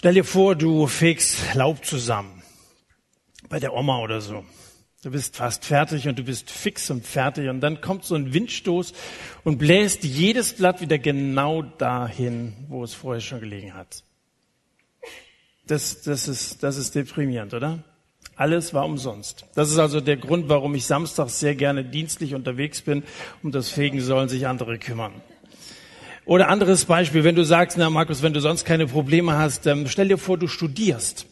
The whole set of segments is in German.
Stell dir vor, du fegst Laub zusammen. Bei der Oma oder so. Du bist fast fertig und du bist fix und fertig und dann kommt so ein Windstoß und bläst jedes Blatt wieder genau dahin, wo es vorher schon gelegen hat. Das, das, ist, das ist deprimierend, oder? Alles war umsonst. Das ist also der Grund, warum ich samstags sehr gerne dienstlich unterwegs bin. Um das Fegen sollen sich andere kümmern. Oder anderes Beispiel, wenn du sagst, na Markus, wenn du sonst keine Probleme hast, ähm, stell dir vor, du studierst.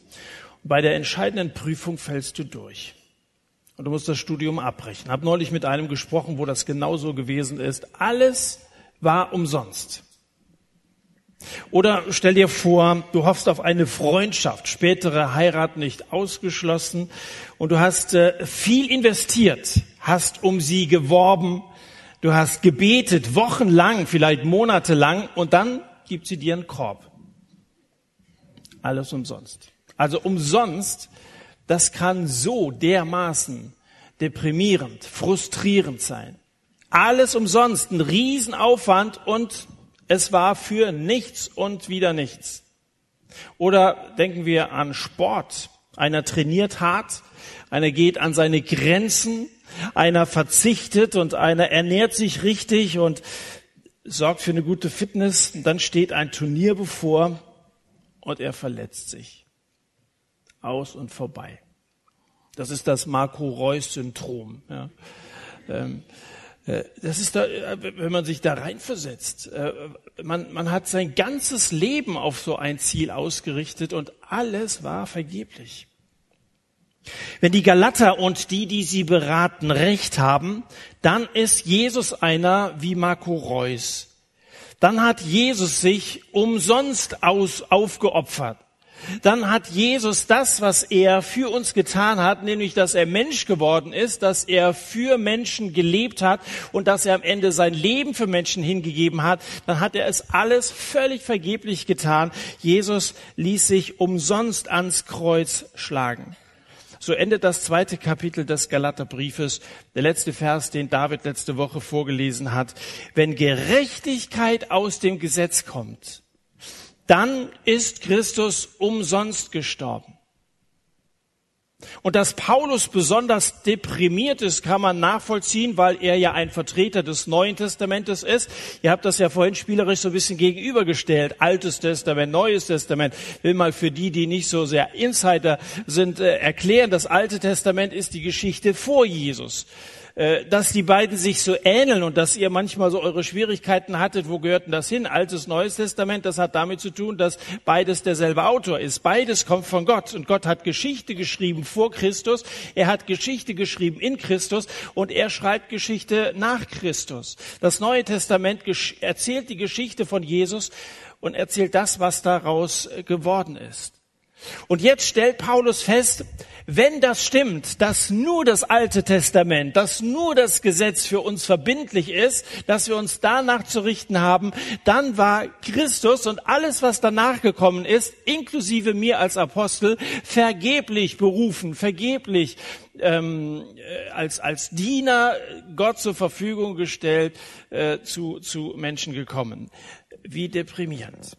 Bei der entscheidenden Prüfung fällst du durch. Und du musst das Studium abbrechen. Hab neulich mit einem gesprochen, wo das genauso gewesen ist. Alles war umsonst. Oder stell dir vor, du hoffst auf eine Freundschaft, spätere Heirat nicht ausgeschlossen und du hast äh, viel investiert, hast um sie geworben, du hast gebetet, wochenlang, vielleicht monatelang und dann gibt sie dir einen Korb. Alles umsonst. Also umsonst, das kann so dermaßen deprimierend, frustrierend sein. Alles umsonst, ein Riesenaufwand und es war für nichts und wieder nichts. Oder denken wir an Sport. Einer trainiert hart, einer geht an seine Grenzen, einer verzichtet und einer ernährt sich richtig und sorgt für eine gute Fitness. Und dann steht ein Turnier bevor und er verletzt sich. Aus und vorbei. Das ist das Marco Reus-Syndrom. Ja. Ähm, äh, das ist da, äh, wenn man sich da reinversetzt. Äh, man, man hat sein ganzes Leben auf so ein Ziel ausgerichtet und alles war vergeblich. Wenn die Galater und die, die sie beraten, recht haben, dann ist Jesus einer wie Marco Reus. Dann hat Jesus sich umsonst aus, aufgeopfert dann hat Jesus das, was er für uns getan hat, nämlich dass er Mensch geworden ist, dass er für Menschen gelebt hat und dass er am Ende sein Leben für Menschen hingegeben hat, dann hat er es alles völlig vergeblich getan. Jesus ließ sich umsonst ans Kreuz schlagen. So endet das zweite Kapitel des Galaterbriefes, der letzte Vers, den David letzte Woche vorgelesen hat. Wenn Gerechtigkeit aus dem Gesetz kommt, dann ist Christus umsonst gestorben. Und dass Paulus besonders deprimiert ist, kann man nachvollziehen, weil er ja ein Vertreter des Neuen Testamentes ist. Ihr habt das ja vorhin spielerisch so ein bisschen gegenübergestellt. Altes Testament, Neues Testament. will mal für die, die nicht so sehr Insider sind, äh, erklären. Das Alte Testament ist die Geschichte vor Jesus. Äh, dass die beiden sich so ähneln und dass ihr manchmal so eure Schwierigkeiten hattet, wo gehört denn das hin? Altes, Neues Testament, das hat damit zu tun, dass beides derselbe Autor ist. Beides kommt von Gott und Gott hat Geschichte geschrieben vor Christus, er hat Geschichte geschrieben in Christus und er schreibt Geschichte nach Christus. Das Neue Testament erzählt die Geschichte von Jesus und erzählt das, was daraus äh, geworden ist. Und jetzt stellt Paulus fest, wenn das stimmt, dass nur das Alte Testament, dass nur das Gesetz für uns verbindlich ist, dass wir uns danach zu richten haben, dann war Christus und alles, was danach gekommen ist, inklusive mir als Apostel, vergeblich berufen, vergeblich ähm, äh, als, als Diener Gott zur Verfügung gestellt, äh, zu, zu Menschen gekommen. Wie deprimierend.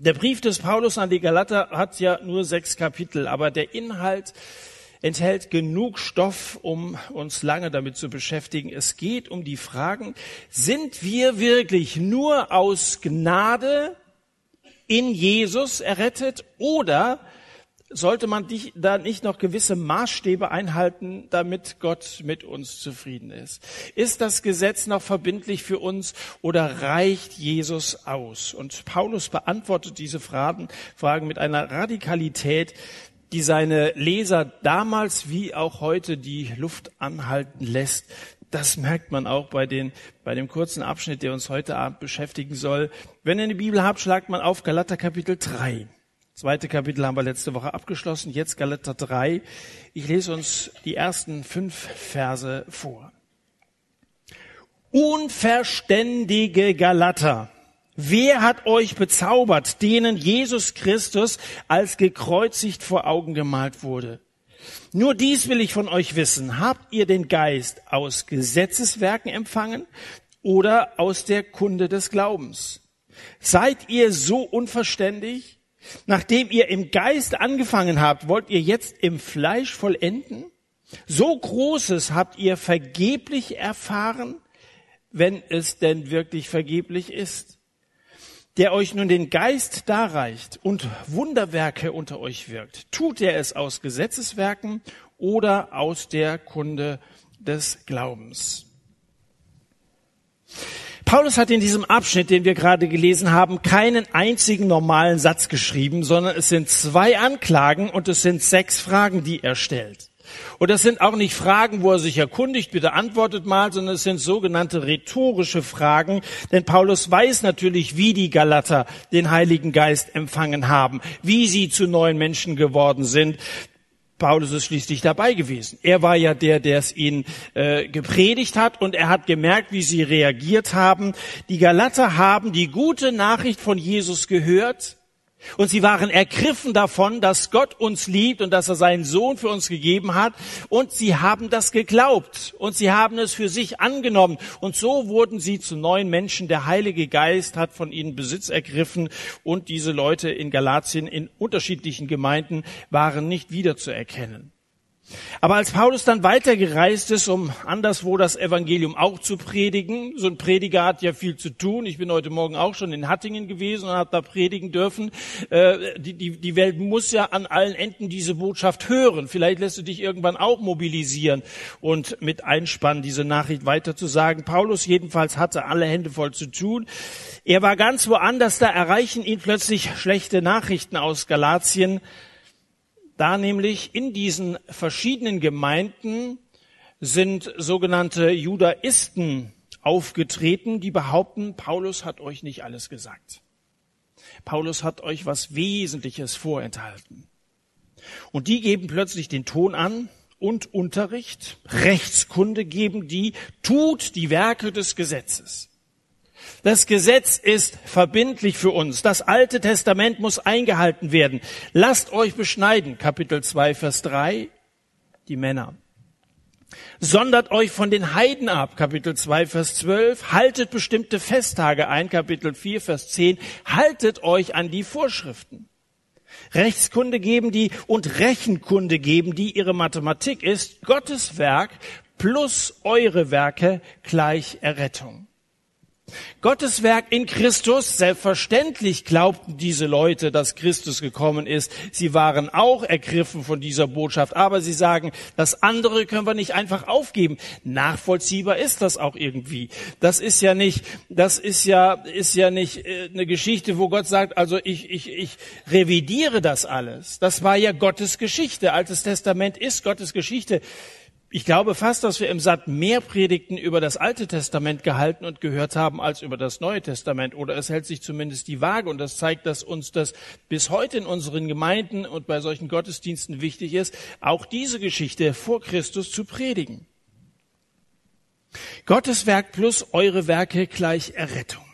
Der Brief des Paulus an die Galater hat ja nur sechs Kapitel, aber der Inhalt enthält genug Stoff, um uns lange damit zu beschäftigen. Es geht um die Fragen, sind wir wirklich nur aus Gnade in Jesus errettet oder sollte man da nicht noch gewisse Maßstäbe einhalten, damit Gott mit uns zufrieden ist? Ist das Gesetz noch verbindlich für uns oder reicht Jesus aus? Und Paulus beantwortet diese Fragen, Fragen mit einer Radikalität, die seine Leser damals wie auch heute die Luft anhalten lässt. Das merkt man auch bei, den, bei dem kurzen Abschnitt, der uns heute Abend beschäftigen soll. Wenn ihr eine Bibel habt, schlagt man auf Galater Kapitel 3. Zweite Kapitel haben wir letzte Woche abgeschlossen, jetzt Galater 3. Ich lese uns die ersten fünf Verse vor. Unverständige Galater, wer hat euch bezaubert, denen Jesus Christus als gekreuzigt vor Augen gemalt wurde? Nur dies will ich von euch wissen. Habt ihr den Geist aus Gesetzeswerken empfangen oder aus der Kunde des Glaubens? Seid ihr so unverständig? Nachdem ihr im Geist angefangen habt, wollt ihr jetzt im Fleisch vollenden? So Großes habt ihr vergeblich erfahren, wenn es denn wirklich vergeblich ist. Der euch nun den Geist darreicht und Wunderwerke unter euch wirkt. Tut er es aus Gesetzeswerken oder aus der Kunde des Glaubens? Paulus hat in diesem Abschnitt, den wir gerade gelesen haben, keinen einzigen normalen Satz geschrieben, sondern es sind zwei Anklagen und es sind sechs Fragen, die er stellt. Und das sind auch nicht Fragen, wo er sich erkundigt, bitte antwortet mal, sondern es sind sogenannte rhetorische Fragen, denn Paulus weiß natürlich, wie die Galater den Heiligen Geist empfangen haben, wie sie zu neuen Menschen geworden sind. Paulus ist schließlich dabei gewesen. Er war ja der, der es ihnen äh, gepredigt hat und er hat gemerkt, wie sie reagiert haben. Die Galater haben die gute Nachricht von Jesus gehört und sie waren ergriffen davon, dass Gott uns liebt und dass er seinen Sohn für uns gegeben hat. Und sie haben das geglaubt und sie haben es für sich angenommen. Und so wurden sie zu neuen Menschen. Der Heilige Geist hat von ihnen Besitz ergriffen und diese Leute in Galatien in unterschiedlichen Gemeinden waren nicht wiederzuerkennen. Aber als Paulus dann weitergereist ist, um anderswo das Evangelium auch zu predigen, so ein Prediger hat ja viel zu tun. Ich bin heute Morgen auch schon in Hattingen gewesen und habe da predigen dürfen. Äh, die, die, die Welt muss ja an allen Enden diese Botschaft hören. Vielleicht lässt du dich irgendwann auch mobilisieren und mit einspannen, diese Nachricht weiter zu sagen. Paulus jedenfalls hatte alle Hände voll zu tun. Er war ganz woanders, da erreichen ihn plötzlich schlechte Nachrichten aus Galatien da nämlich in diesen verschiedenen Gemeinden sind sogenannte Judaisten aufgetreten, die behaupten, Paulus hat euch nicht alles gesagt. Paulus hat euch was Wesentliches vorenthalten. Und die geben plötzlich den Ton an und Unterricht, Rechtskunde geben die, tut die Werke des Gesetzes. Das Gesetz ist verbindlich für uns. Das Alte Testament muss eingehalten werden. Lasst euch beschneiden. Kapitel 2, Vers 3. Die Männer. Sondert euch von den Heiden ab. Kapitel 2, Vers 12. Haltet bestimmte Festtage ein. Kapitel 4, Vers 10. Haltet euch an die Vorschriften. Rechtskunde geben die und Rechenkunde geben die. Ihre Mathematik ist Gottes Werk plus eure Werke gleich Errettung. Gottes Werk in Christus, selbstverständlich glaubten diese Leute, dass Christus gekommen ist. Sie waren auch ergriffen von dieser Botschaft, aber sie sagen, das andere können wir nicht einfach aufgeben. Nachvollziehbar ist das auch irgendwie. Das ist ja nicht, das ist ja, ist ja nicht äh, eine Geschichte, wo Gott sagt, also ich, ich, ich revidiere das alles. Das war ja Gottes Geschichte. Altes Testament ist Gottes Geschichte ich glaube fast, dass wir im Satt mehr Predigten über das Alte Testament gehalten und gehört haben als über das Neue Testament. Oder es hält sich zumindest die Waage. Und das zeigt, dass uns das bis heute in unseren Gemeinden und bei solchen Gottesdiensten wichtig ist, auch diese Geschichte vor Christus zu predigen. Gottes Werk plus eure Werke gleich Errettung.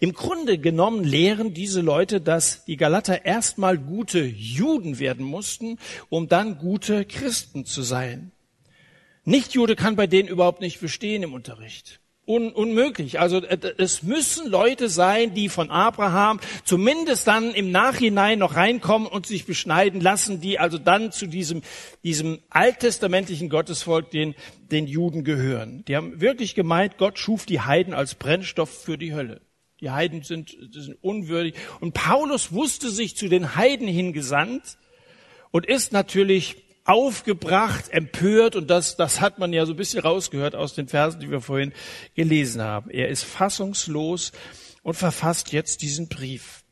Im Grunde genommen lehren diese Leute, dass die Galater erstmal gute Juden werden mussten, um dann gute Christen zu sein. Nichtjude kann bei denen überhaupt nicht bestehen im Unterricht. Un unmöglich. Also äh, es müssen Leute sein, die von Abraham zumindest dann im Nachhinein noch reinkommen und sich beschneiden lassen, die also dann zu diesem, diesem alttestamentlichen Gottesvolk, den, den Juden gehören. Die haben wirklich gemeint, Gott schuf die Heiden als Brennstoff für die Hölle. Die Heiden sind, sind unwürdig. Und Paulus wusste sich zu den Heiden hingesandt und ist natürlich aufgebracht, empört und das, das hat man ja so ein bisschen rausgehört aus den Versen, die wir vorhin gelesen haben. Er ist fassungslos und verfasst jetzt diesen Brief.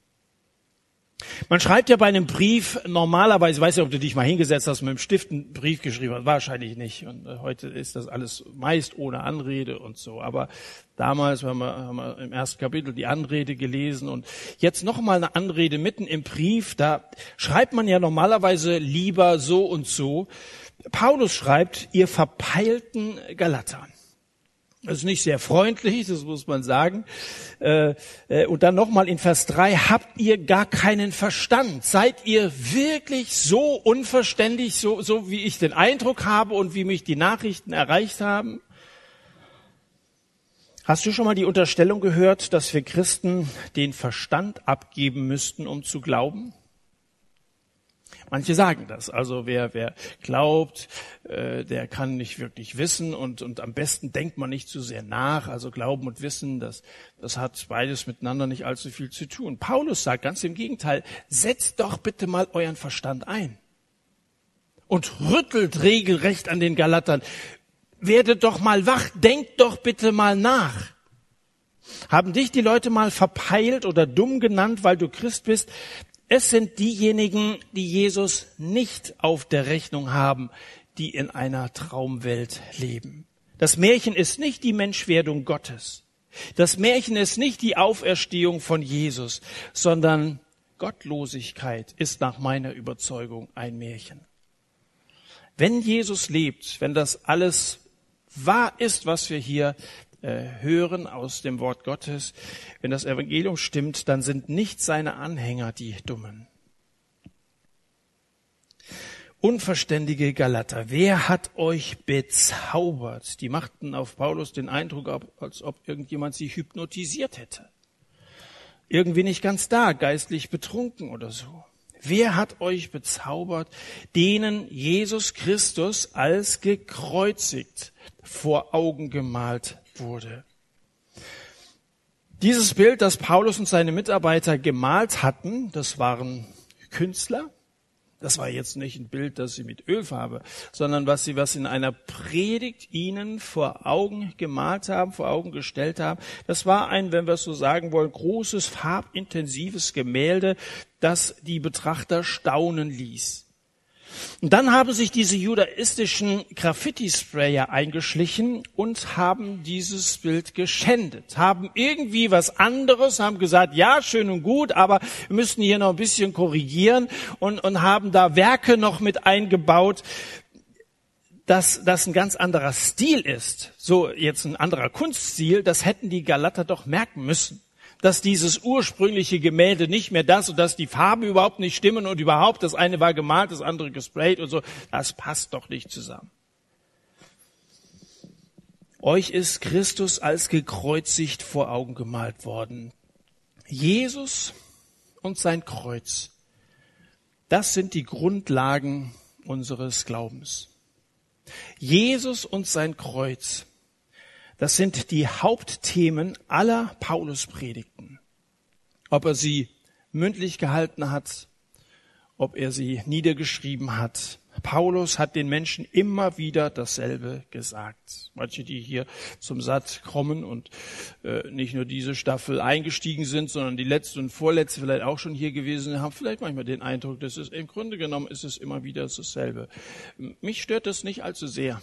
Man schreibt ja bei einem Brief normalerweise, weiß ja, ob du dich mal hingesetzt hast, mit dem Stift einen Brief geschrieben hast, wahrscheinlich nicht. Und äh, heute ist das alles meist ohne Anrede und so. Aber damals haben wir, haben wir im ersten Kapitel die Anrede gelesen und jetzt noch mal eine Anrede mitten im Brief. Da schreibt man ja normalerweise lieber so und so. Paulus schreibt, ihr verpeilten Galatern. Das ist nicht sehr freundlich, das muss man sagen. Äh, äh, und dann nochmal in Vers 3, habt ihr gar keinen Verstand? Seid ihr wirklich so unverständlich, so, so wie ich den Eindruck habe und wie mich die Nachrichten erreicht haben? Hast du schon mal die Unterstellung gehört, dass wir Christen den Verstand abgeben müssten, um zu glauben? Manche sagen das. Also wer, wer glaubt, äh, der kann nicht wirklich wissen und, und am besten denkt man nicht zu sehr nach. Also Glauben und Wissen, das, das hat beides miteinander nicht allzu viel zu tun. Paulus sagt ganz im Gegenteil, setzt doch bitte mal euren Verstand ein und rüttelt regelrecht an den Galatern. Werdet doch mal wach, denkt doch bitte mal nach. Haben dich die Leute mal verpeilt oder dumm genannt, weil du Christ bist? Es sind diejenigen, die Jesus nicht auf der Rechnung haben, die in einer Traumwelt leben. Das Märchen ist nicht die Menschwerdung Gottes. Das Märchen ist nicht die Auferstehung von Jesus, sondern Gottlosigkeit ist nach meiner Überzeugung ein Märchen. Wenn Jesus lebt, wenn das alles wahr ist, was wir hier hören aus dem Wort Gottes, wenn das Evangelium stimmt, dann sind nicht seine Anhänger die Dummen. Unverständige Galater, wer hat euch bezaubert? Die machten auf Paulus den Eindruck, als ob irgendjemand sie hypnotisiert hätte. Irgendwie nicht ganz da, geistlich betrunken oder so. Wer hat euch bezaubert, denen Jesus Christus als gekreuzigt vor Augen gemalt wurde. Dieses Bild, das Paulus und seine Mitarbeiter gemalt hatten, das waren Künstler. Das war jetzt nicht ein Bild, das sie mit Ölfarbe, sondern was sie was in einer Predigt ihnen vor Augen gemalt haben, vor Augen gestellt haben. Das war ein, wenn wir es so sagen wollen, großes farbintensives Gemälde, das die Betrachter staunen ließ. Und dann haben sich diese judaistischen Graffiti-Sprayer eingeschlichen und haben dieses Bild geschändet, haben irgendwie was anderes, haben gesagt, ja, schön und gut, aber wir müssen hier noch ein bisschen korrigieren und, und haben da Werke noch mit eingebaut, dass das ein ganz anderer Stil ist, so jetzt ein anderer Kunststil, das hätten die Galater doch merken müssen dass dieses ursprüngliche Gemälde nicht mehr das und dass die Farben überhaupt nicht stimmen und überhaupt das eine war gemalt, das andere gesprayt und so. Das passt doch nicht zusammen. Euch ist Christus als gekreuzigt vor Augen gemalt worden. Jesus und sein Kreuz. Das sind die Grundlagen unseres Glaubens. Jesus und sein Kreuz. Das sind die Hauptthemen aller Pauluspredigten. Ob er sie mündlich gehalten hat, ob er sie niedergeschrieben hat. Paulus hat den Menschen immer wieder dasselbe gesagt. Manche, die hier zum Satt kommen und äh, nicht nur diese Staffel eingestiegen sind, sondern die letzte und vorletzte vielleicht auch schon hier gewesen sind, haben vielleicht manchmal den Eindruck, dass es im Grunde genommen ist es immer wieder dasselbe. Mich stört das nicht allzu sehr.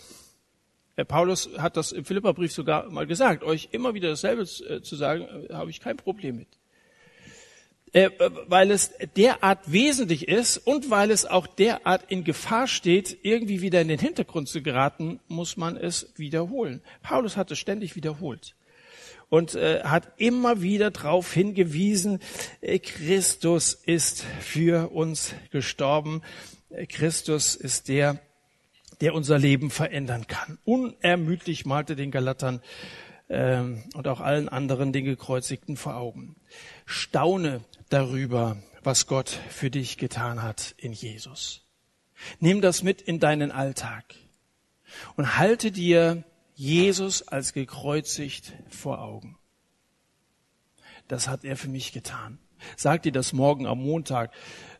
Paulus hat das im Philipperbrief sogar mal gesagt, euch immer wieder dasselbe äh, zu sagen, äh, habe ich kein Problem mit. Äh, weil es derart wesentlich ist und weil es auch derart in Gefahr steht, irgendwie wieder in den Hintergrund zu geraten, muss man es wiederholen. Paulus hat es ständig wiederholt und hat immer wieder darauf hingewiesen, Christus ist für uns gestorben. Christus ist der, der unser Leben verändern kann. Unermüdlich malte den Galatern ähm, und auch allen anderen den Gekreuzigten vor Augen. Staune darüber, was Gott für dich getan hat in Jesus. Nimm das mit in deinen Alltag und halte dir Jesus als gekreuzigt vor Augen. Das hat er für mich getan. Sag dir das morgen am Montag,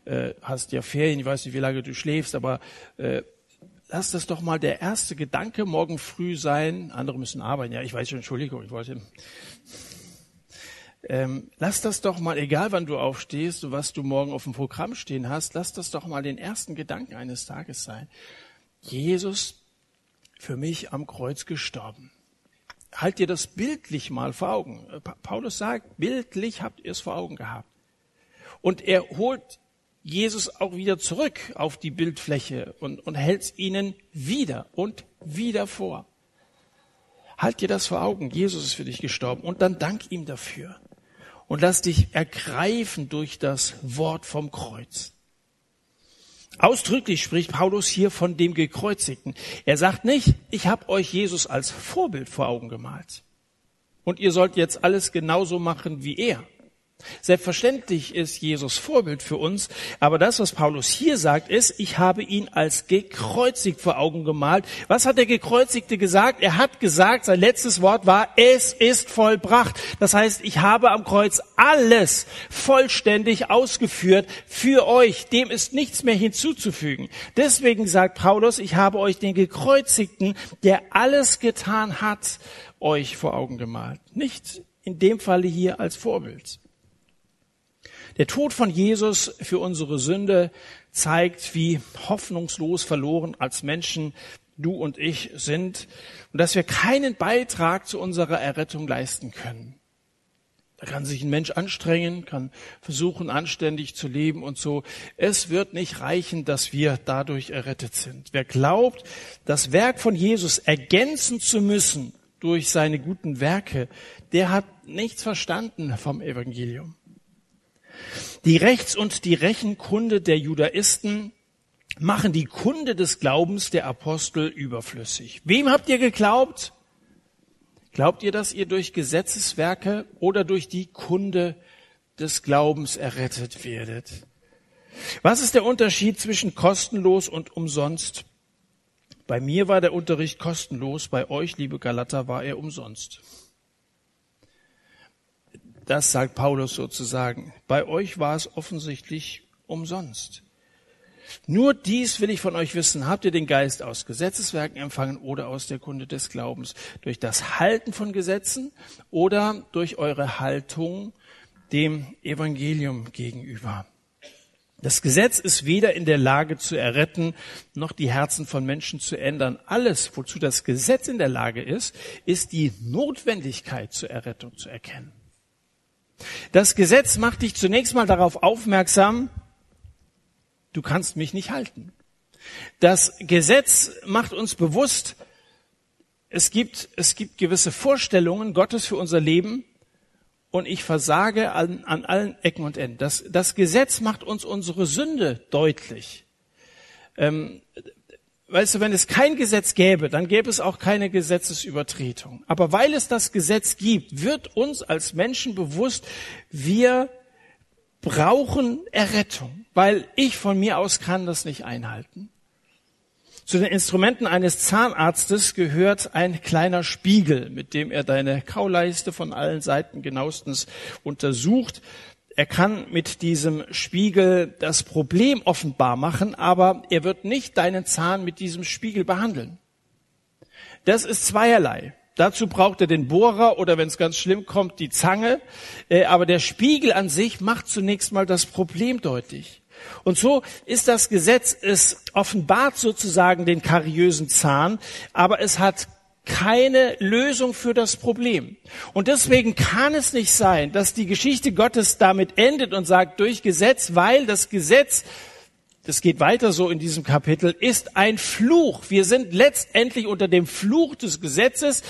äh, hast ja Ferien, ich weiß nicht, wie lange du schläfst, aber äh, lass das doch mal der erste Gedanke morgen früh sein. Andere müssen arbeiten. Ja, ich weiß schon, Entschuldigung, ich wollte. Ähm, lass das doch mal, egal wann du aufstehst und was du morgen auf dem Programm stehen hast, lass das doch mal den ersten Gedanken eines Tages sein. Jesus für mich am Kreuz gestorben. Halt dir das bildlich mal vor Augen. Paulus sagt, bildlich habt ihr es vor Augen gehabt. Und er holt Jesus auch wieder zurück auf die Bildfläche und, und hält es ihnen wieder und wieder vor. Halt dir das vor Augen. Jesus ist für dich gestorben und dann dank ihm dafür. Und lass dich ergreifen durch das Wort vom Kreuz. Ausdrücklich spricht Paulus hier von dem Gekreuzigten. Er sagt nicht, ich habe euch Jesus als Vorbild vor Augen gemalt. und ihr sollt jetzt alles genauso machen wie er. Selbstverständlich ist Jesus Vorbild für uns, aber das, was Paulus hier sagt, ist, ich habe ihn als gekreuzigt vor Augen gemalt. Was hat der Gekreuzigte gesagt? Er hat gesagt, sein letztes Wort war, es ist vollbracht. Das heißt, ich habe am Kreuz alles vollständig ausgeführt für euch. Dem ist nichts mehr hinzuzufügen. Deswegen sagt Paulus, ich habe euch den Gekreuzigten, der alles getan hat, euch vor Augen gemalt. Nicht in dem Falle hier als Vorbild. Der Tod von Jesus für unsere Sünde zeigt, wie hoffnungslos verloren als Menschen du und ich sind und dass wir keinen Beitrag zu unserer Errettung leisten können. Da kann sich ein Mensch anstrengen, kann versuchen, anständig zu leben und so. Es wird nicht reichen, dass wir dadurch errettet sind. Wer glaubt, das Werk von Jesus ergänzen zu müssen durch seine guten Werke, der hat nichts verstanden vom Evangelium. Die Rechts- und die Rechenkunde der Judaisten machen die Kunde des Glaubens der Apostel überflüssig. Wem habt ihr geglaubt? Glaubt ihr, dass ihr durch Gesetzeswerke oder durch die Kunde des Glaubens errettet werdet? Was ist der Unterschied zwischen kostenlos und umsonst? Bei mir war der Unterricht kostenlos, bei euch, liebe Galater, war er umsonst. Das sagt Paulus sozusagen. Bei euch war es offensichtlich umsonst. Nur dies will ich von euch wissen. Habt ihr den Geist aus Gesetzeswerken empfangen oder aus der Kunde des Glaubens? Durch das Halten von Gesetzen oder durch eure Haltung dem Evangelium gegenüber? Das Gesetz ist weder in der Lage zu erretten, noch die Herzen von Menschen zu ändern. Alles, wozu das Gesetz in der Lage ist, ist die Notwendigkeit zur Errettung zu erkennen. Das Gesetz macht dich zunächst mal darauf aufmerksam, du kannst mich nicht halten. Das Gesetz macht uns bewusst, es gibt, es gibt gewisse Vorstellungen Gottes für unser Leben und ich versage an, an allen Ecken und Enden. Das, das Gesetz macht uns unsere Sünde deutlich. Ähm, weißt du, wenn es kein Gesetz gäbe, dann gäbe es auch keine Gesetzesübertretung. Aber weil es das Gesetz gibt, wird uns als Menschen bewusst, wir brauchen Errettung, weil ich von mir aus kann das nicht einhalten. Zu den Instrumenten eines Zahnarztes gehört ein kleiner Spiegel, mit dem er deine Kauleiste von allen Seiten genauestens untersucht. Er kann mit diesem Spiegel das Problem offenbar machen, aber er wird nicht deinen Zahn mit diesem Spiegel behandeln. Das ist zweierlei. Dazu braucht er den Bohrer oder wenn es ganz schlimm kommt, die Zange. Äh, aber der Spiegel an sich macht zunächst mal das Problem deutlich. Und so ist das Gesetz, es offenbart sozusagen den kariösen Zahn, aber es hat keine Lösung für das Problem. Und deswegen kann es nicht sein, dass die Geschichte Gottes damit endet und sagt, durch Gesetz, weil das Gesetz, das geht weiter so in diesem Kapitel, ist ein Fluch. Wir sind letztendlich unter dem Fluch des Gesetzes.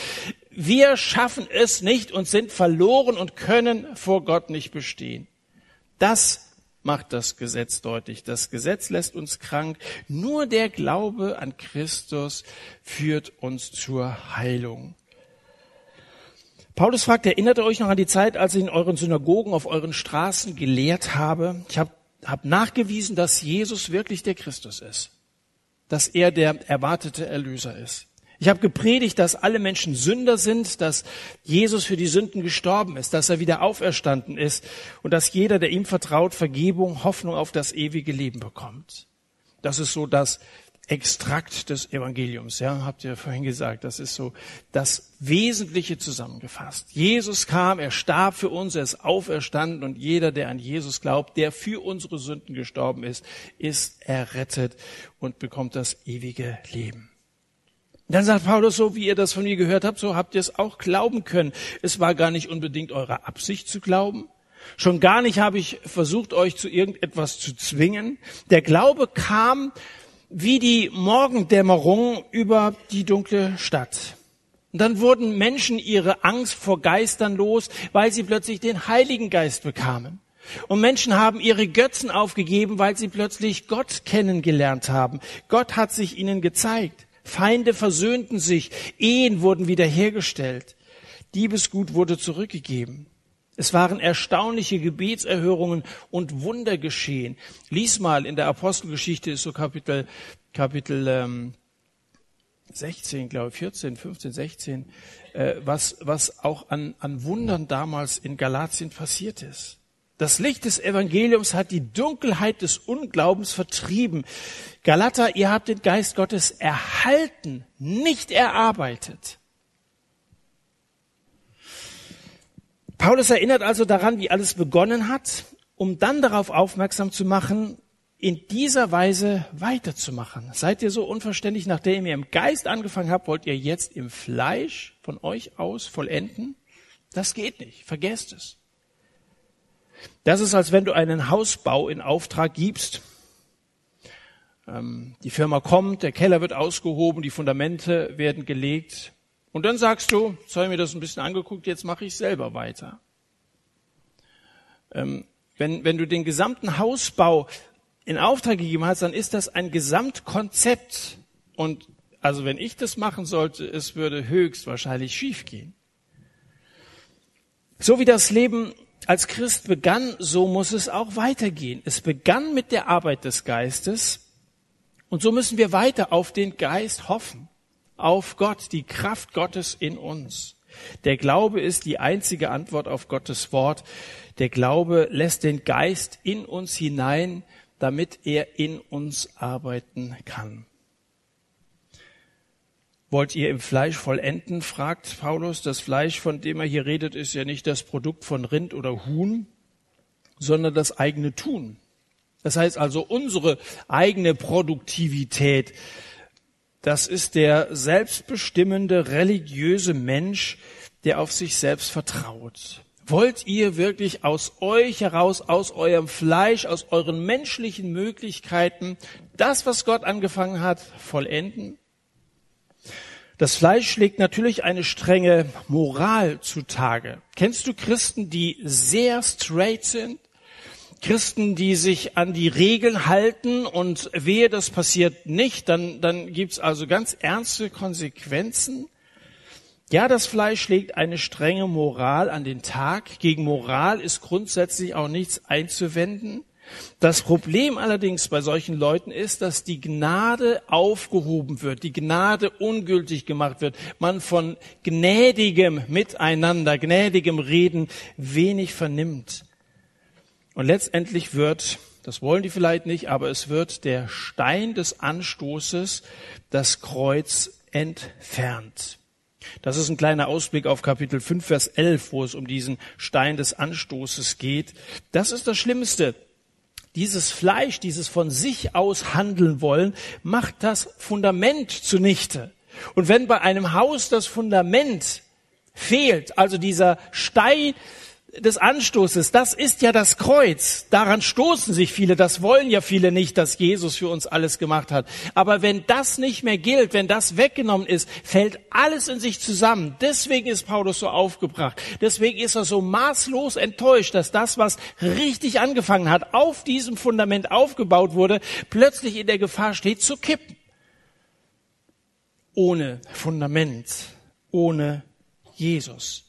Wir schaffen es nicht und sind verloren und können vor Gott nicht bestehen. Das macht das Gesetz deutlich. Das Gesetz lässt uns krank. Nur der Glaube an Christus führt uns zur Heilung. Paulus fragt, erinnert ihr euch noch an die Zeit, als ich in euren Synagogen, auf euren Straßen gelehrt habe? Ich habe hab nachgewiesen, dass Jesus wirklich der Christus ist. Dass er der erwartete Erlöser ist. Ich habe gepredigt, dass alle Menschen Sünder sind, dass Jesus für die Sünden gestorben ist, dass er wieder auferstanden ist und dass jeder, der ihm vertraut, Vergebung, Hoffnung auf das ewige Leben bekommt. Das ist so das Extrakt des Evangeliums, ja, habt ihr vorhin gesagt. Das ist so das Wesentliche zusammengefasst. Jesus kam, er starb für uns, er ist auferstanden und jeder, der an Jesus glaubt, der für unsere Sünden gestorben ist, ist errettet und bekommt das ewige Leben. Dann sagt Paulus so, wie ihr das von mir gehört habt, so habt ihr es auch glauben können. Es war gar nicht unbedingt eure Absicht zu glauben. Schon gar nicht habe ich versucht, euch zu irgendetwas zu zwingen. Der Glaube kam wie die Morgendämmerung über die dunkle Stadt. Und dann wurden Menschen ihre Angst vor Geistern los, weil sie plötzlich den Heiligen Geist bekamen. Und Menschen haben ihre Götzen aufgegeben, weil sie plötzlich Gott kennengelernt haben. Gott hat sich ihnen gezeigt. Feinde versöhnten sich, Ehen wurden wiederhergestellt. Diebesgut wurde zurückgegeben. Es waren erstaunliche Gebetserhörungen und Wunder geschehen. Lies mal in der Apostelgeschichte ist so Kapitel Kapitel ähm, 16, glaube ich, 14, 15, 16, äh, was was auch an an Wundern damals in Galatien passiert ist. Das Licht des Evangeliums hat die Dunkelheit des Unglaubens vertrieben. Galater, ihr habt den Geist Gottes erhalten, nicht erarbeitet. Paulus erinnert also daran, wie alles begonnen hat, um dann darauf aufmerksam zu machen, in dieser Weise weiterzumachen. Seid ihr so unverständlich, nachdem ihr im Geist angefangen habt, wollt ihr jetzt im Fleisch von euch aus vollenden? Das geht nicht. Vergesst es. Das ist, als wenn du einen Hausbau in Auftrag gibst. Ähm, die Firma kommt, der Keller wird ausgehoben, die Fundamente werden gelegt. Und dann sagst du, jetzt habe ich mir das ein bisschen angeguckt, jetzt mache ich selber weiter. Ähm, wenn, wenn du den gesamten Hausbau in Auftrag gegeben hast, dann ist das ein Gesamtkonzept. Und also wenn ich das machen sollte, es würde höchstwahrscheinlich schiefgehen. So wie das Leben als Christ begann, so muss es auch weitergehen. Es begann mit der Arbeit des Geistes und so müssen wir weiter auf den Geist hoffen auf Gott, die Kraft Gottes in uns. Der Glaube ist die einzige Antwort auf Gottes Wort. Der Glaube lässt den Geist in uns hinein, damit er in uns arbeiten kann. Wollt ihr im Fleisch vollenden? fragt Paulus. Das Fleisch, von dem er hier redet, ist ja nicht das Produkt von Rind oder Huhn, sondern das eigene Tun. Das heißt also unsere eigene Produktivität, das ist der selbstbestimmende religiöse Mensch, der auf sich selbst vertraut. Wollt ihr wirklich aus euch heraus, aus eurem Fleisch, aus euren menschlichen Möglichkeiten das, was Gott angefangen hat, vollenden? Das Fleisch legt natürlich eine strenge Moral zutage. Kennst du Christen, die sehr straight sind? Christen, die sich an die Regeln halten und wehe, das passiert nicht, dann, dann gibt's also ganz ernste Konsequenzen. Ja, das Fleisch legt eine strenge Moral an den Tag. Gegen Moral ist grundsätzlich auch nichts einzuwenden. Das Problem allerdings bei solchen Leuten ist, dass die Gnade aufgehoben wird, die Gnade ungültig gemacht wird, man von gnädigem Miteinander, gnädigem Reden wenig vernimmt. Und letztendlich wird, das wollen die vielleicht nicht, aber es wird der Stein des Anstoßes, das Kreuz entfernt. Das ist ein kleiner Ausblick auf Kapitel 5, Vers 11, wo es um diesen Stein des Anstoßes geht. Das ist das Schlimmste. Dieses Fleisch, dieses von sich aus handeln wollen, macht das Fundament zunichte. Und wenn bei einem Haus das Fundament fehlt, also dieser Stein, des Anstoßes, das ist ja das Kreuz. Daran stoßen sich viele, das wollen ja viele nicht, dass Jesus für uns alles gemacht hat. Aber wenn das nicht mehr gilt, wenn das weggenommen ist, fällt alles in sich zusammen. Deswegen ist Paulus so aufgebracht. Deswegen ist er so maßlos enttäuscht, dass das, was richtig angefangen hat, auf diesem Fundament aufgebaut wurde, plötzlich in der Gefahr steht zu kippen. Ohne Fundament, ohne Jesus.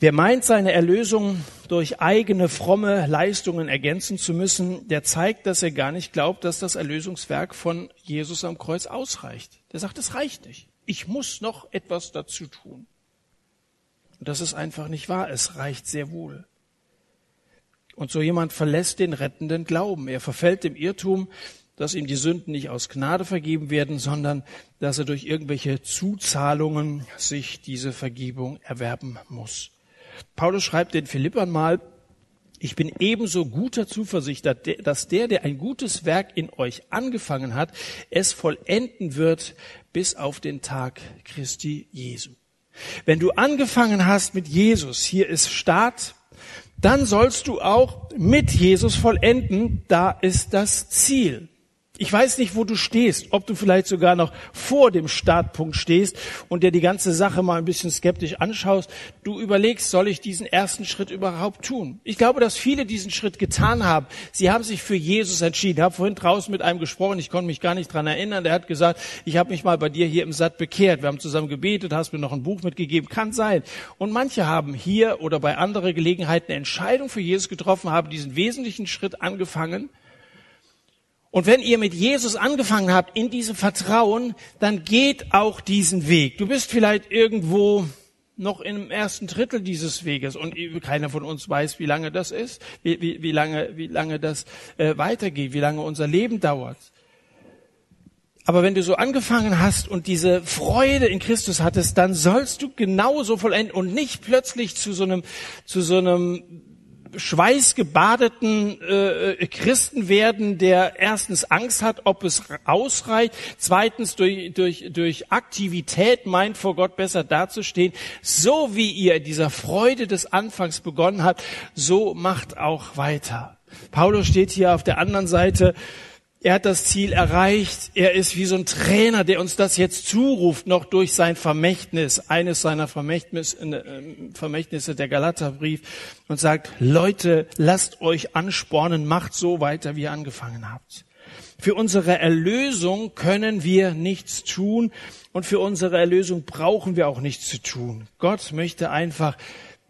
Wer meint, seine Erlösung durch eigene fromme Leistungen ergänzen zu müssen, der zeigt, dass er gar nicht glaubt, dass das Erlösungswerk von Jesus am Kreuz ausreicht. Der sagt, es reicht nicht. Ich muss noch etwas dazu tun. Und das ist einfach nicht wahr. Es reicht sehr wohl. Und so jemand verlässt den rettenden Glauben. Er verfällt dem Irrtum, dass ihm die Sünden nicht aus Gnade vergeben werden, sondern dass er durch irgendwelche Zuzahlungen sich diese Vergebung erwerben muss. Paulus schreibt den Philippern mal, ich bin ebenso guter Zuversicht, dass der, der ein gutes Werk in euch angefangen hat, es vollenden wird bis auf den Tag Christi Jesu. Wenn du angefangen hast mit Jesus, hier ist Start, dann sollst du auch mit Jesus vollenden, da ist das Ziel. Ich weiß nicht, wo du stehst, ob du vielleicht sogar noch vor dem Startpunkt stehst und dir die ganze Sache mal ein bisschen skeptisch anschaust. Du überlegst, soll ich diesen ersten Schritt überhaupt tun? Ich glaube, dass viele diesen Schritt getan haben. Sie haben sich für Jesus entschieden. Ich habe vorhin draußen mit einem gesprochen, ich konnte mich gar nicht dran erinnern. Der hat gesagt, ich habe mich mal bei dir hier im Satt bekehrt. Wir haben zusammen gebetet, hast mir noch ein Buch mitgegeben. Kann sein. Und manche haben hier oder bei anderen Gelegenheiten eine Entscheidung für Jesus getroffen, haben diesen wesentlichen Schritt angefangen und wenn ihr mit Jesus angefangen habt in diesem Vertrauen, dann geht auch diesen Weg. Du bist vielleicht irgendwo noch im ersten Drittel dieses Weges und keiner von uns weiß, wie lange das ist, wie, wie, wie lange, wie lange das äh, weitergeht, wie lange unser Leben dauert. Aber wenn du so angefangen hast und diese Freude in Christus hattest, dann sollst du genauso vollenden und nicht plötzlich zu so einem, zu so einem schweißgebadeten äh, Christen werden, der erstens Angst hat, ob es ausreicht, zweitens durch, durch, durch Aktivität meint, vor Gott besser dazustehen. So wie ihr dieser Freude des Anfangs begonnen habt, so macht auch weiter. Paulus steht hier auf der anderen Seite er hat das Ziel erreicht. Er ist wie so ein Trainer, der uns das jetzt zuruft, noch durch sein Vermächtnis, eines seiner äh, Vermächtnisse, der Galaterbrief, und sagt, Leute, lasst euch anspornen, macht so weiter, wie ihr angefangen habt. Für unsere Erlösung können wir nichts tun und für unsere Erlösung brauchen wir auch nichts zu tun. Gott möchte einfach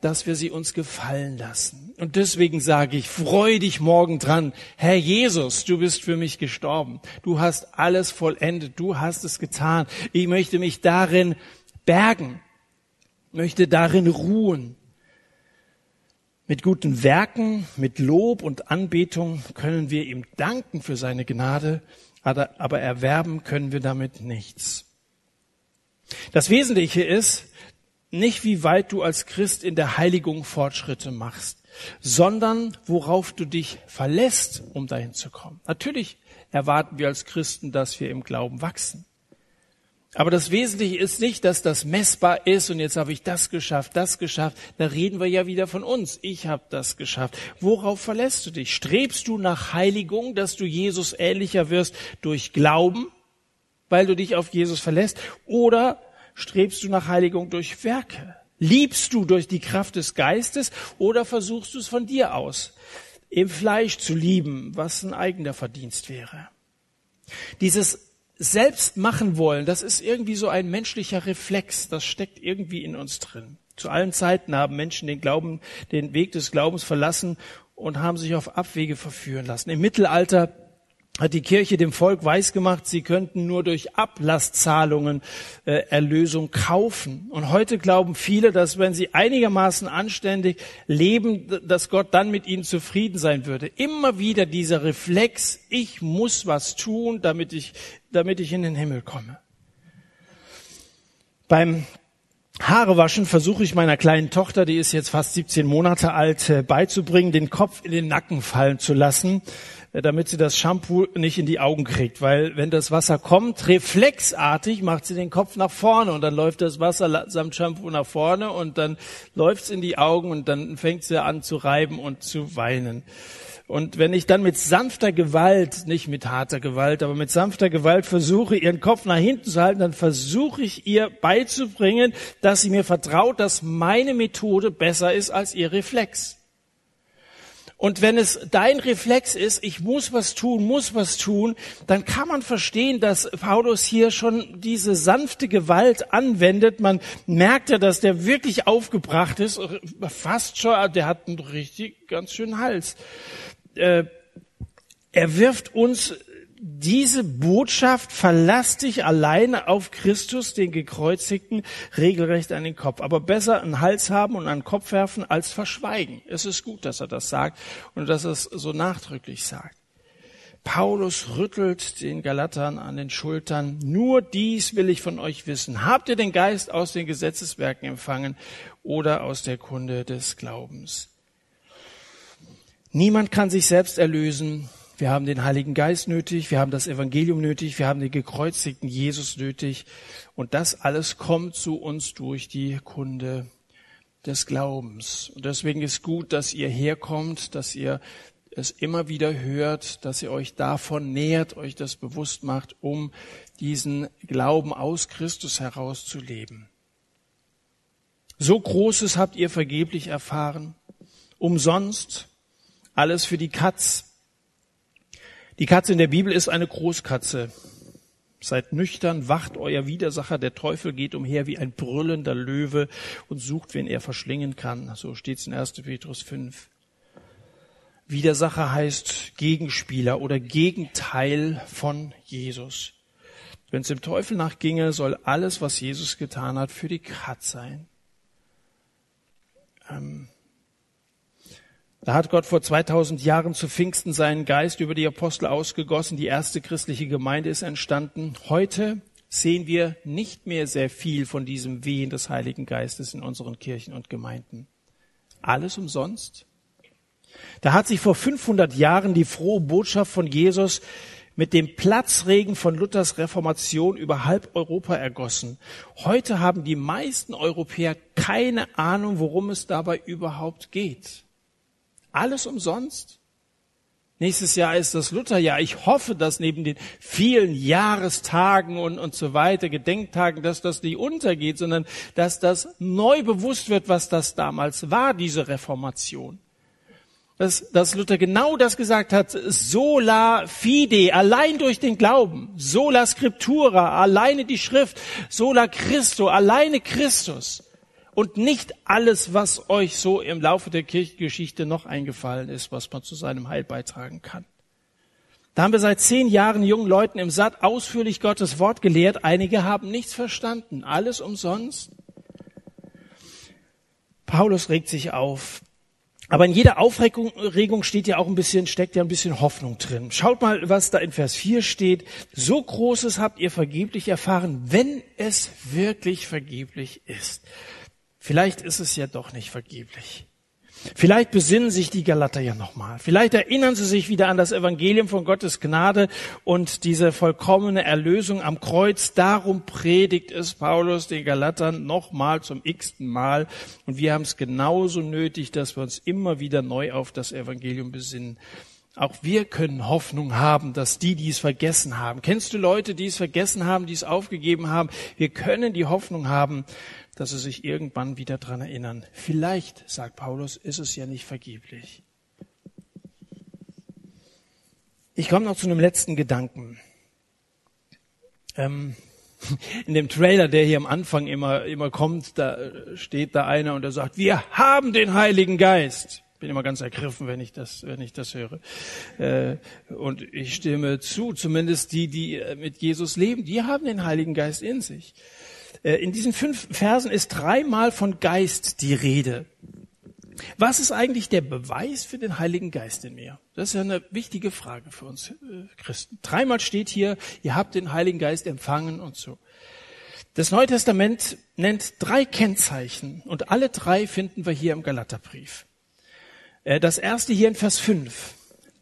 dass wir sie uns gefallen lassen. Und deswegen sage ich, freu dich morgen dran. Herr Jesus, du bist für mich gestorben. Du hast alles vollendet. Du hast es getan. Ich möchte mich darin bergen, möchte darin ruhen. Mit guten Werken, mit Lob und Anbetung können wir ihm danken für seine Gnade, aber erwerben können wir damit nichts. Das Wesentliche ist, nicht wie weit du als Christ in der Heiligung Fortschritte machst, sondern worauf du dich verlässt, um dahin zu kommen. Natürlich erwarten wir als Christen, dass wir im Glauben wachsen. Aber das Wesentliche ist nicht, dass das messbar ist und jetzt habe ich das geschafft, das geschafft. Da reden wir ja wieder von uns. Ich habe das geschafft. Worauf verlässt du dich? Strebst du nach Heiligung, dass du Jesus ähnlicher wirst durch Glauben, weil du dich auf Jesus verlässt? Oder Strebst du nach Heiligung durch Werke? Liebst du durch die Kraft des Geistes oder versuchst du es von dir aus, im Fleisch zu lieben, was ein eigener Verdienst wäre? Dieses selbst machen wollen, das ist irgendwie so ein menschlicher Reflex, das steckt irgendwie in uns drin. Zu allen Zeiten haben Menschen den Glauben, den Weg des Glaubens verlassen und haben sich auf Abwege verführen lassen. Im Mittelalter hat die Kirche dem Volk weisgemacht, sie könnten nur durch Ablasszahlungen äh, Erlösung kaufen. Und heute glauben viele, dass wenn sie einigermaßen anständig leben, dass Gott dann mit ihnen zufrieden sein würde. Immer wieder dieser Reflex, ich muss was tun, damit ich, damit ich in den Himmel komme. Beim Haarewaschen versuche ich meiner kleinen Tochter, die ist jetzt fast 17 Monate alt, äh, beizubringen, den Kopf in den Nacken fallen zu lassen damit sie das Shampoo nicht in die Augen kriegt. Weil wenn das Wasser kommt, reflexartig macht sie den Kopf nach vorne und dann läuft das Wasser samt Shampoo nach vorne und dann läuft's in die Augen und dann fängt sie an zu reiben und zu weinen. Und wenn ich dann mit sanfter Gewalt, nicht mit harter Gewalt, aber mit sanfter Gewalt versuche, ihren Kopf nach hinten zu halten, dann versuche ich ihr beizubringen, dass sie mir vertraut, dass meine Methode besser ist als ihr Reflex. Und wenn es dein Reflex ist, ich muss was tun, muss was tun, dann kann man verstehen, dass Paulus hier schon diese sanfte Gewalt anwendet. Man merkt ja, dass der wirklich aufgebracht ist, fast schon, der hat einen richtig ganz schönen Hals. Äh, er wirft uns diese Botschaft, verlass dich alleine auf Christus, den Gekreuzigten, regelrecht an den Kopf. Aber besser einen Hals haben und einen Kopf werfen, als verschweigen. Es ist gut, dass er das sagt und dass er es so nachdrücklich sagt. Paulus rüttelt den Galatern an den Schultern. Nur dies will ich von euch wissen. Habt ihr den Geist aus den Gesetzeswerken empfangen oder aus der Kunde des Glaubens? Niemand kann sich selbst erlösen. Wir haben den Heiligen Geist nötig, wir haben das Evangelium nötig, wir haben den gekreuzigten Jesus nötig. Und das alles kommt zu uns durch die Kunde des Glaubens. Und deswegen ist gut, dass ihr herkommt, dass ihr es immer wieder hört, dass ihr euch davon nähert, euch das bewusst macht, um diesen Glauben aus Christus herauszuleben. So Großes habt ihr vergeblich erfahren, umsonst, alles für die Katz. Die Katze in der Bibel ist eine Großkatze. Seid nüchtern, wacht euer Widersacher, der Teufel geht umher wie ein brüllender Löwe und sucht, wen er verschlingen kann. So steht's in 1. Petrus 5. Widersacher heißt Gegenspieler oder Gegenteil von Jesus. Wenn es dem Teufel nachginge, soll alles, was Jesus getan hat, für die Katz sein. Ähm, da hat Gott vor 2000 Jahren zu Pfingsten seinen Geist über die Apostel ausgegossen. Die erste christliche Gemeinde ist entstanden. Heute sehen wir nicht mehr sehr viel von diesem Wehen des Heiligen Geistes in unseren Kirchen und Gemeinden. Alles umsonst? Da hat sich vor 500 Jahren die frohe Botschaft von Jesus mit dem Platzregen von Luthers Reformation über halb Europa ergossen. Heute haben die meisten Europäer keine Ahnung, worum es dabei überhaupt geht. Alles umsonst? Nächstes Jahr ist das Lutherjahr. Ich hoffe, dass neben den vielen Jahrestagen und, und so weiter, Gedenktagen, dass das nicht untergeht, sondern dass das neu bewusst wird, was das damals war, diese Reformation. Dass, dass Luther genau das gesagt hat, sola fide, allein durch den Glauben, sola scriptura, alleine die Schrift, sola Christo, alleine Christus und nicht alles, was euch so im Laufe der Kirchengeschichte noch eingefallen ist, was man zu seinem Heil beitragen kann. Da haben wir seit zehn Jahren jungen Leuten im Satt ausführlich Gottes Wort gelehrt. Einige haben nichts verstanden. Alles umsonst. Paulus regt sich auf. Aber in jeder Aufregung steht ja auch ein bisschen, steckt ja ein bisschen Hoffnung drin. Schaut mal, was da in Vers 4 steht. So Großes habt ihr vergeblich erfahren, wenn es wirklich vergeblich ist. Vielleicht ist es ja doch nicht vergeblich. Vielleicht besinnen sich die Galater ja nochmal. Vielleicht erinnern sie sich wieder an das Evangelium von Gottes Gnade und diese vollkommene Erlösung am Kreuz. Darum predigt es Paulus den Galatern nochmal zum x-ten Mal. Und wir haben es genauso nötig, dass wir uns immer wieder neu auf das Evangelium besinnen. Auch wir können Hoffnung haben, dass die, die es vergessen haben. Kennst du Leute, die es vergessen haben, die es aufgegeben haben? Wir können die Hoffnung haben, dass sie sich irgendwann wieder dran erinnern. Vielleicht, sagt Paulus, ist es ja nicht vergeblich. Ich komme noch zu einem letzten Gedanken. Ähm, in dem Trailer, der hier am Anfang immer, immer kommt, da steht da einer und der sagt, wir haben den Heiligen Geist. Bin immer ganz ergriffen, wenn ich das, wenn ich das höre. Äh, und ich stimme zu, zumindest die, die mit Jesus leben, die haben den Heiligen Geist in sich. Äh, in diesen fünf Versen ist dreimal von Geist die Rede. Was ist eigentlich der Beweis für den Heiligen Geist in mir? Das ist ja eine wichtige Frage für uns äh, Christen. Dreimal steht hier, ihr habt den Heiligen Geist empfangen und so. Das Neue Testament nennt drei Kennzeichen und alle drei finden wir hier im Galaterbrief. Äh, das erste hier in Vers 5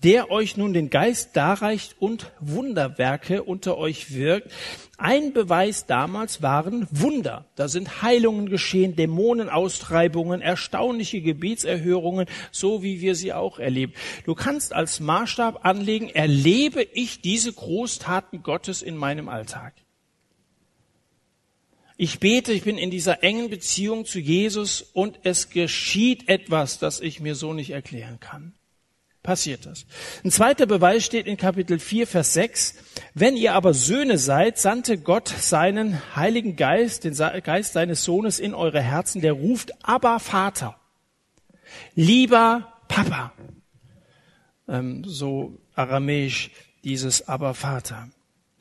der euch nun den Geist darreicht und Wunderwerke unter euch wirkt. Ein Beweis damals waren Wunder. Da sind Heilungen geschehen, Dämonenaustreibungen, erstaunliche Gebetserhörungen, so wie wir sie auch erleben. Du kannst als Maßstab anlegen, erlebe ich diese Großtaten Gottes in meinem Alltag. Ich bete, ich bin in dieser engen Beziehung zu Jesus und es geschieht etwas, das ich mir so nicht erklären kann passiert das. Ein zweiter Beweis steht in Kapitel 4, Vers 6. Wenn ihr aber Söhne seid, sandte Gott seinen Heiligen Geist, den Geist seines Sohnes in eure Herzen, der ruft, aber Vater, lieber Papa. Ähm, so aramäisch dieses aber Vater.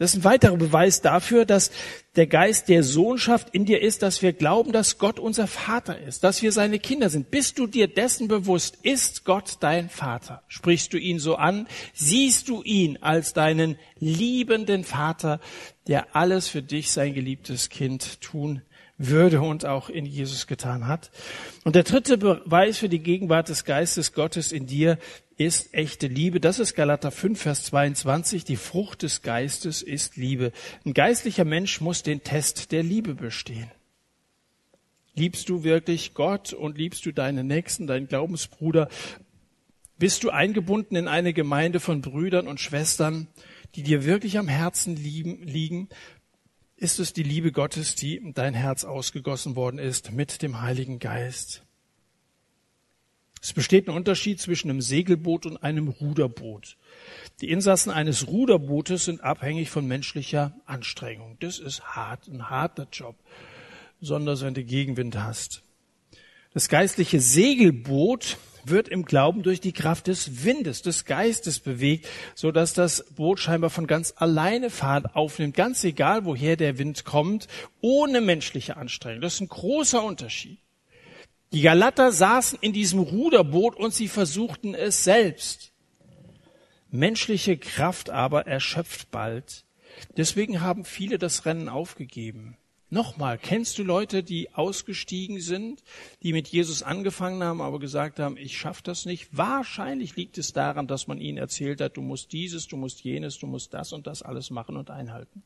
Das ist ein weiterer Beweis dafür, dass der Geist der Sohnschaft in dir ist, dass wir glauben, dass Gott unser Vater ist, dass wir seine Kinder sind. Bist du dir dessen bewusst, ist Gott dein Vater? Sprichst du ihn so an? Siehst du ihn als deinen liebenden Vater, der alles für dich, sein geliebtes Kind, tun würde und auch in Jesus getan hat? Und der dritte Beweis für die Gegenwart des Geistes Gottes in dir ist echte Liebe. Das ist Galater 5, Vers 22. Die Frucht des Geistes ist Liebe. Ein geistlicher Mensch muss den Test der Liebe bestehen. Liebst du wirklich Gott und liebst du deinen Nächsten, deinen Glaubensbruder? Bist du eingebunden in eine Gemeinde von Brüdern und Schwestern, die dir wirklich am Herzen liegen? Ist es die Liebe Gottes, die in dein Herz ausgegossen worden ist mit dem Heiligen Geist? Es besteht ein Unterschied zwischen einem Segelboot und einem Ruderboot. Die Insassen eines Ruderbootes sind abhängig von menschlicher Anstrengung. Das ist hart, ein harter Job, besonders wenn du Gegenwind hast. Das geistliche Segelboot wird im Glauben durch die Kraft des Windes, des Geistes bewegt, so dass das Boot scheinbar von ganz alleine Fahrt aufnimmt, ganz egal woher der Wind kommt, ohne menschliche Anstrengung. Das ist ein großer Unterschied. Die Galater saßen in diesem Ruderboot und sie versuchten es selbst. Menschliche Kraft aber erschöpft bald. Deswegen haben viele das Rennen aufgegeben. Nochmal, kennst du Leute, die ausgestiegen sind, die mit Jesus angefangen haben, aber gesagt haben, ich schaffe das nicht? Wahrscheinlich liegt es daran, dass man ihnen erzählt hat, du musst dieses, du musst jenes, du musst das und das alles machen und einhalten.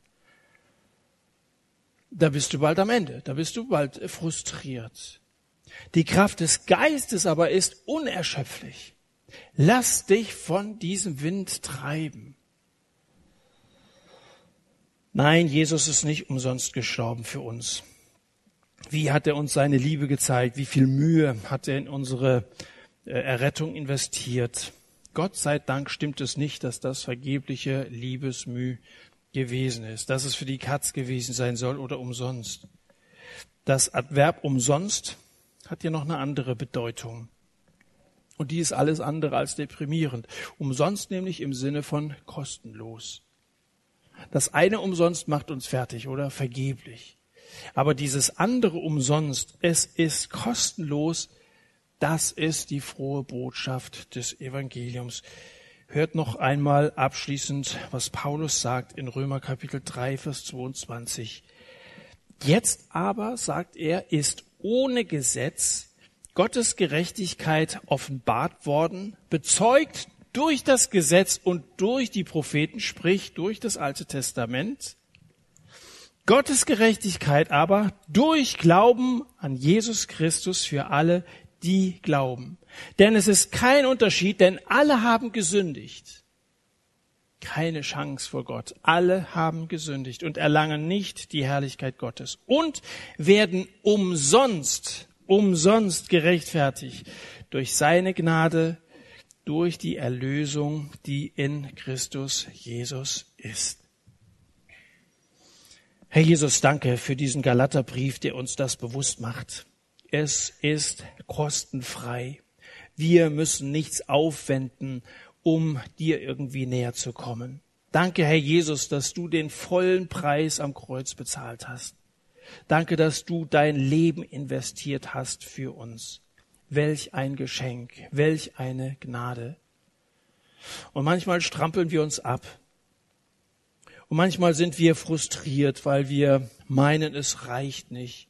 Da bist du bald am Ende, da bist du bald frustriert. Die Kraft des Geistes aber ist unerschöpflich. Lass dich von diesem Wind treiben. Nein, Jesus ist nicht umsonst gestorben für uns. Wie hat er uns seine Liebe gezeigt? Wie viel Mühe hat er in unsere äh, Errettung investiert? Gott sei Dank stimmt es nicht, dass das vergebliche Liebesmüh gewesen ist, dass es für die Katz gewesen sein soll oder umsonst. Das Adverb umsonst hat hier noch eine andere Bedeutung. Und die ist alles andere als deprimierend. Umsonst nämlich im Sinne von kostenlos. Das eine umsonst macht uns fertig oder vergeblich. Aber dieses andere umsonst, es ist kostenlos, das ist die frohe Botschaft des Evangeliums. Hört noch einmal abschließend, was Paulus sagt in Römer Kapitel 3, Vers 22. Jetzt aber, sagt er, ist ohne Gesetz Gottes Gerechtigkeit offenbart worden, bezeugt durch das Gesetz und durch die Propheten, sprich durch das Alte Testament. Gottes Gerechtigkeit aber durch Glauben an Jesus Christus für alle, die glauben. Denn es ist kein Unterschied, denn alle haben gesündigt. Keine Chance vor Gott. Alle haben gesündigt und erlangen nicht die Herrlichkeit Gottes und werden umsonst, umsonst gerechtfertigt durch seine Gnade durch die Erlösung, die in Christus Jesus ist. Herr Jesus, danke für diesen Galaterbrief, der uns das bewusst macht. Es ist kostenfrei. Wir müssen nichts aufwenden, um dir irgendwie näher zu kommen. Danke, Herr Jesus, dass du den vollen Preis am Kreuz bezahlt hast. Danke, dass du dein Leben investiert hast für uns. Welch ein Geschenk, welch eine Gnade. Und manchmal strampeln wir uns ab. Und manchmal sind wir frustriert, weil wir meinen, es reicht nicht.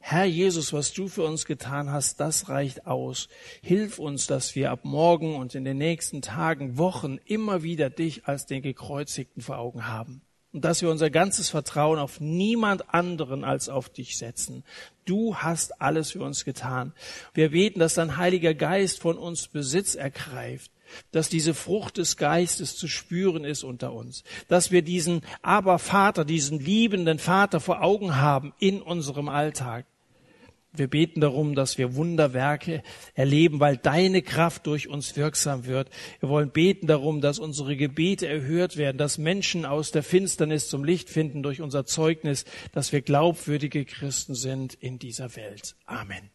Herr Jesus, was du für uns getan hast, das reicht aus. Hilf uns, dass wir ab morgen und in den nächsten Tagen, Wochen immer wieder dich als den Gekreuzigten vor Augen haben und dass wir unser ganzes Vertrauen auf niemand anderen als auf dich setzen. Du hast alles für uns getan. Wir beten, dass dein Heiliger Geist von uns Besitz ergreift, dass diese Frucht des Geistes zu spüren ist unter uns, dass wir diesen Aber Vater, diesen liebenden Vater vor Augen haben in unserem Alltag, wir beten darum, dass wir Wunderwerke erleben, weil deine Kraft durch uns wirksam wird. Wir wollen beten darum, dass unsere Gebete erhört werden, dass Menschen aus der Finsternis zum Licht finden durch unser Zeugnis, dass wir glaubwürdige Christen sind in dieser Welt. Amen.